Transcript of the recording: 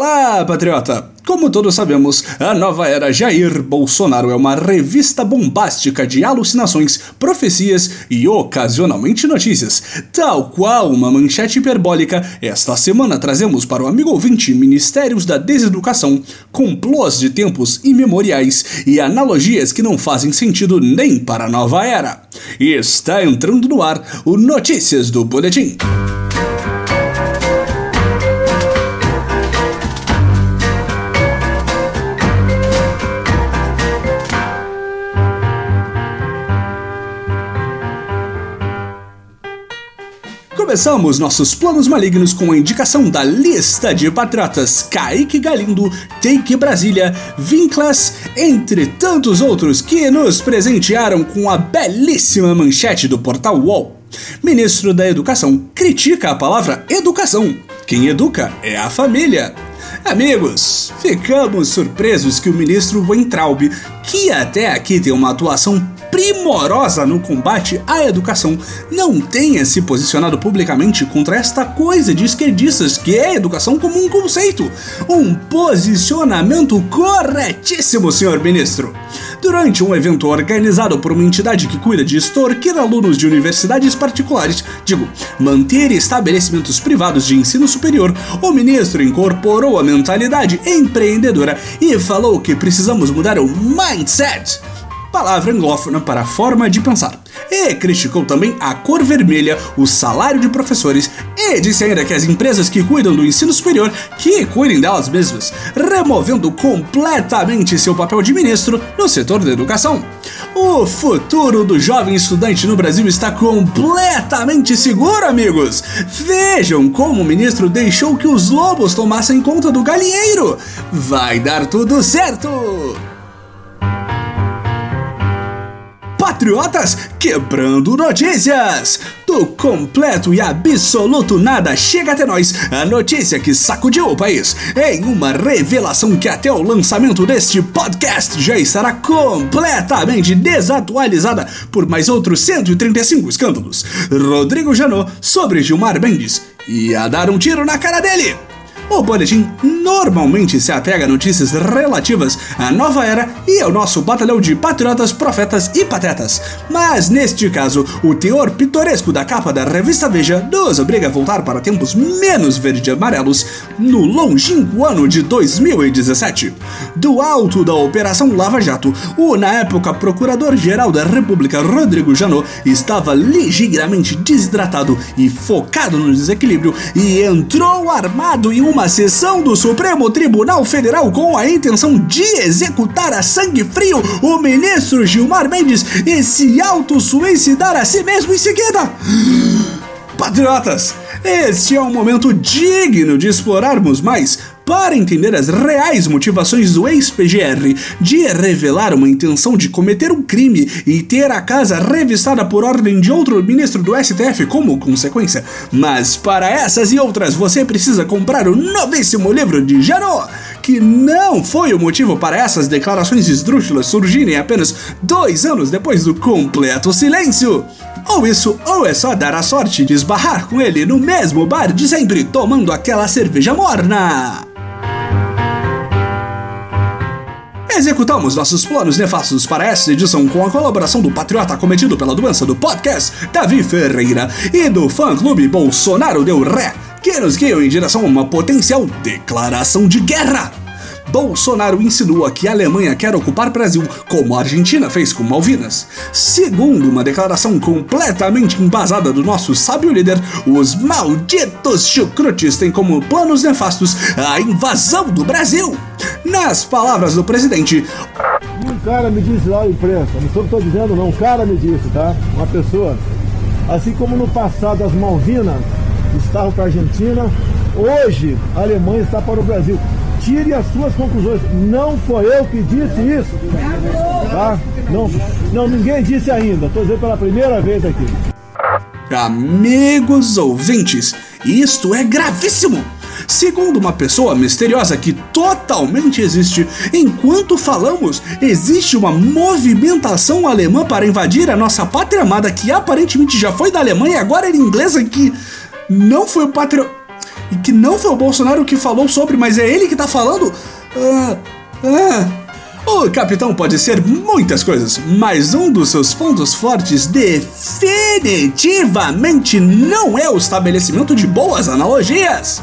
Olá, patriota! Como todos sabemos, a nova era Jair Bolsonaro é uma revista bombástica de alucinações, profecias e ocasionalmente notícias. Tal qual uma manchete hiperbólica, esta semana trazemos para o amigo ouvinte Ministérios da Deseducação, complôs de tempos imemoriais e analogias que não fazem sentido nem para a nova era. Está entrando no ar o Notícias do Boletim. Começamos nossos planos malignos com a indicação da lista de patriotas Kaique Galindo, Take Brasília, Vinclas, entre tantos outros que nos presentearam com a belíssima manchete do portal UOL. Ministro da Educação critica a palavra educação. Quem educa é a família. Amigos, ficamos surpresos que o ministro Weintraub, que até aqui tem uma atuação primorosa no combate à educação, não tenha se posicionado publicamente contra esta coisa de esquerdistas que é a educação como um conceito. Um posicionamento corretíssimo, senhor ministro. Durante um evento organizado por uma entidade que cuida de extorquir alunos de universidades particulares, digo, manter estabelecimentos privados de ensino superior, o ministro incorporou a mentalidade empreendedora e falou que precisamos mudar o mindset palavra anglófona para a forma de pensar. E criticou também a cor vermelha, o salário de professores e disse ainda que as empresas que cuidam do ensino superior que cuidem delas mesmas, removendo completamente seu papel de ministro no setor da educação. O futuro do jovem estudante no Brasil está completamente seguro, amigos! Vejam como o ministro deixou que os lobos tomassem conta do galinheiro! Vai dar tudo certo! Patriotas quebrando notícias! Do completo e absoluto nada chega até nós a notícia que sacudiu o país em uma revelação que até o lançamento deste podcast já estará completamente desatualizada por mais outros 135 escândalos. Rodrigo Janot sobre Gilmar Mendes ia dar um tiro na cara dele. O boletim normalmente se apega a notícias relativas à nova era e ao nosso batalhão de patriotas, profetas e patetas. Mas neste caso, o teor pitoresco da capa da revista Veja nos obriga a voltar para tempos menos verde-amarelos no longínquo ano de 2017. Do alto da Operação Lava Jato, o na época Procurador-Geral da República Rodrigo Janot estava ligeiramente desidratado e focado no desequilíbrio e entrou armado em uma uma sessão do Supremo Tribunal Federal com a intenção de executar a sangue frio o ministro Gilmar Mendes e se auto-suicidar a si mesmo em seguida. Patriotas, este é um momento digno de explorarmos mais para entender as reais motivações do ex-PGR de revelar uma intenção de cometer um crime e ter a casa revistada por ordem de outro ministro do STF como consequência. Mas para essas e outras você precisa comprar o novíssimo livro de Janot, que não foi o motivo para essas declarações esdrúxulas surgirem apenas dois anos depois do completo silêncio. Ou isso, ou é só dar a sorte de esbarrar com ele no mesmo bar de sempre tomando aquela cerveja morna. Executamos nossos planos nefastos para esta edição com a colaboração do patriota cometido pela doença do podcast, Davi Ferreira, e do fã-clube Bolsonaro Deu Ré, que nos guiam em direção a uma potencial declaração de guerra. Bolsonaro insinua que a Alemanha quer ocupar Brasil, como a Argentina fez com Malvinas. Segundo uma declaração completamente embasada do nosso sábio líder, os malditos chucrutes têm como planos nefastos a invasão do Brasil. Nas palavras do presidente, um cara me disse lá imprensa, não sou o que estou dizendo não, um cara me disse, tá? Uma pessoa. Assim como no passado as Malvinas estavam para a Argentina, hoje a Alemanha está para o Brasil tire as suas conclusões. Não foi eu que disse isso. Tá? Não, não ninguém disse ainda. Estou dizendo pela primeira vez aqui. Amigos ouvintes, isto é gravíssimo! Segundo uma pessoa misteriosa que totalmente existe, enquanto falamos, existe uma movimentação alemã para invadir a nossa pátria amada que aparentemente já foi da Alemanha e agora era inglesa que não foi o patrio e que não foi o Bolsonaro que falou sobre, mas é ele que tá falando? Ah, ah. O capitão pode ser muitas coisas, mas um dos seus pontos fortes definitivamente não é o estabelecimento de boas analogias.